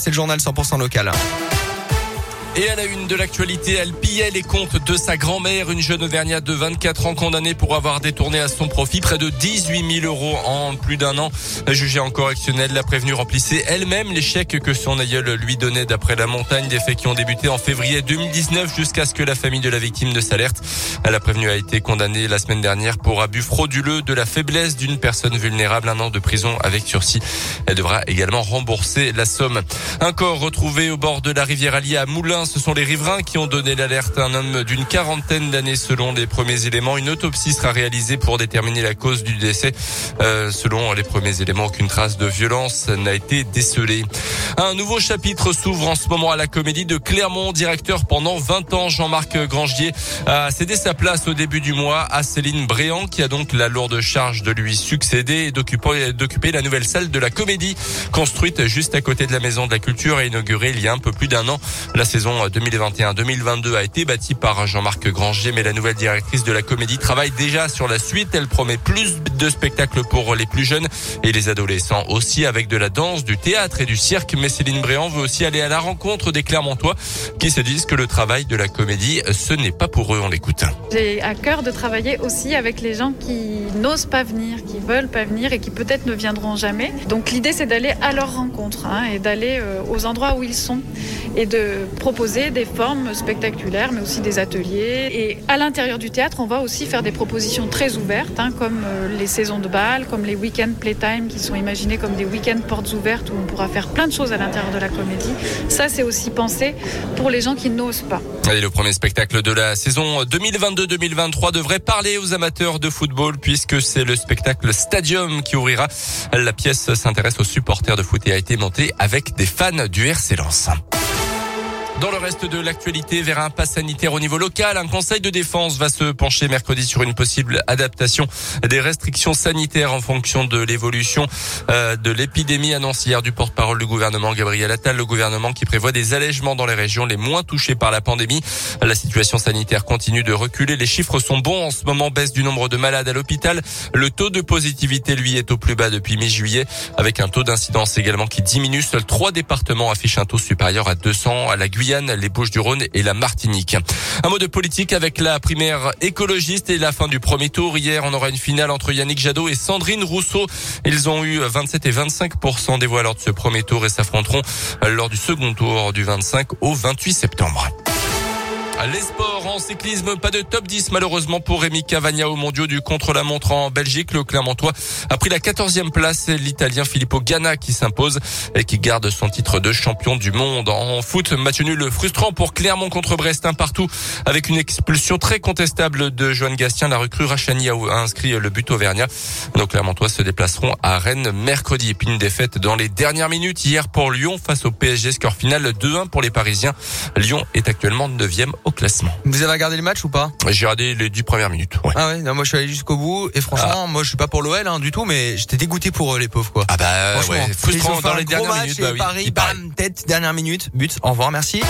c'est le journal 100% local. Et à la une de l'actualité, elle pillait les comptes de sa grand-mère, une jeune Auvergnate de 24 ans condamnée pour avoir détourné à son profit près de 18 000 euros en plus d'un an. Jugée en correctionnel, la prévenue remplissait elle-même les chèques que son aïeul lui donnait d'après la montagne, des faits qui ont débuté en février 2019 jusqu'à ce que la famille de la victime ne s'alerte. La prévenue a été condamnée la semaine dernière pour abus frauduleux de la faiblesse d'une personne vulnérable, un an de prison avec sursis. Elle devra également rembourser la somme. Un corps retrouvé au bord de la rivière Allier à Moulins ce sont les riverains qui ont donné l'alerte. Un homme d'une quarantaine d'années selon les premiers éléments. Une autopsie sera réalisée pour déterminer la cause du décès. Euh, selon les premiers éléments, aucune trace de violence n'a été décelée. Un nouveau chapitre s'ouvre en ce moment à la comédie de Clermont. Directeur pendant 20 ans, Jean-Marc Grangier a cédé sa place au début du mois à Céline Bréant, qui a donc la lourde charge de lui succéder et d'occuper la nouvelle salle de la comédie, construite juste à côté de la Maison de la Culture et inaugurée il y a un peu plus d'un an. La saison 2021-2022 a été bâtie par Jean-Marc Granger, mais la nouvelle directrice de la comédie travaille déjà sur la suite. Elle promet plus de spectacles pour les plus jeunes et les adolescents aussi avec de la danse, du théâtre et du cirque. Mais Céline Bréant veut aussi aller à la rencontre des Clermontois qui se disent que le travail de la comédie, ce n'est pas pour eux. On l'écoute. J'ai à cœur de travailler aussi avec les gens qui n'osent pas venir, qui veulent pas venir et qui peut-être ne viendront jamais. Donc l'idée c'est d'aller à leur rencontre hein, et d'aller euh, aux endroits où ils sont et de proposer des formes spectaculaires, mais aussi des ateliers. Et à l'intérieur du théâtre, on va aussi faire des propositions très ouvertes, hein, comme euh, les saisons de bal, comme les week-ends playtime, qui sont imaginés comme des week-ends portes ouvertes, où on pourra faire plein de choses à l'intérieur de la comédie. Ça, c'est aussi pensé pour les gens qui n'osent pas. Et le premier spectacle de la saison 2022-2023 devrait parler aux amateurs de football, puisque c'est le spectacle Stadium qui ouvrira. La pièce s'intéresse aux supporters de foot et a été montée avec des fans du RC Lens. Dans le reste de l'actualité, vers un pass sanitaire au niveau local, un conseil de défense va se pencher mercredi sur une possible adaptation des restrictions sanitaires en fonction de l'évolution euh, de l'épidémie annoncière du porte-parole du gouvernement Gabriel Attal, le gouvernement qui prévoit des allègements dans les régions les moins touchées par la pandémie. La situation sanitaire continue de reculer, les chiffres sont bons en ce moment, baisse du nombre de malades à l'hôpital. Le taux de positivité, lui, est au plus bas depuis mi-juillet, avec un taux d'incidence également qui diminue. Seuls trois départements affichent un taux supérieur à 200 à la Guyane les Bouches-du-Rhône et la Martinique. Un mot de politique avec la primaire écologiste et la fin du premier tour. Hier, on aura une finale entre Yannick Jadot et Sandrine Rousseau. Ils ont eu 27 et 25% des voix lors de ce premier tour et s'affronteront lors du second tour du 25 au 28 septembre. Les sports en cyclisme, pas de top 10 malheureusement pour Rémi Cavagna au mondiaux du contre-la-montre en Belgique. Le Clermontois a pris la 14e place. L'Italien Filippo Ganna qui s'impose et qui garde son titre de champion du monde. En foot, match nul frustrant pour Clermont contre Brest, un partout avec une expulsion très contestable de Joan Gastien. La recrue Rachani a inscrit le but auvergnat. Donc Clermontois se déplaceront à Rennes mercredi. Et puis une défaite dans les dernières minutes hier pour Lyon face au PSG. Score final 2-1 pour les Parisiens. Lyon est actuellement 9e au classement. Vous avez regardé le match ou pas? J'ai regardé les 10 premières minutes. Ouais. Ah ouais, non, moi je suis allé jusqu'au bout et franchement, ah. moi je suis pas pour l'OL hein, du tout, mais j'étais dégoûté pour eux, les pauvres quoi. Ah bah ouais, frustrant dans les dernières minutes. Bah oui, Paris, bam, tête, dernière minute, but. Au revoir, merci.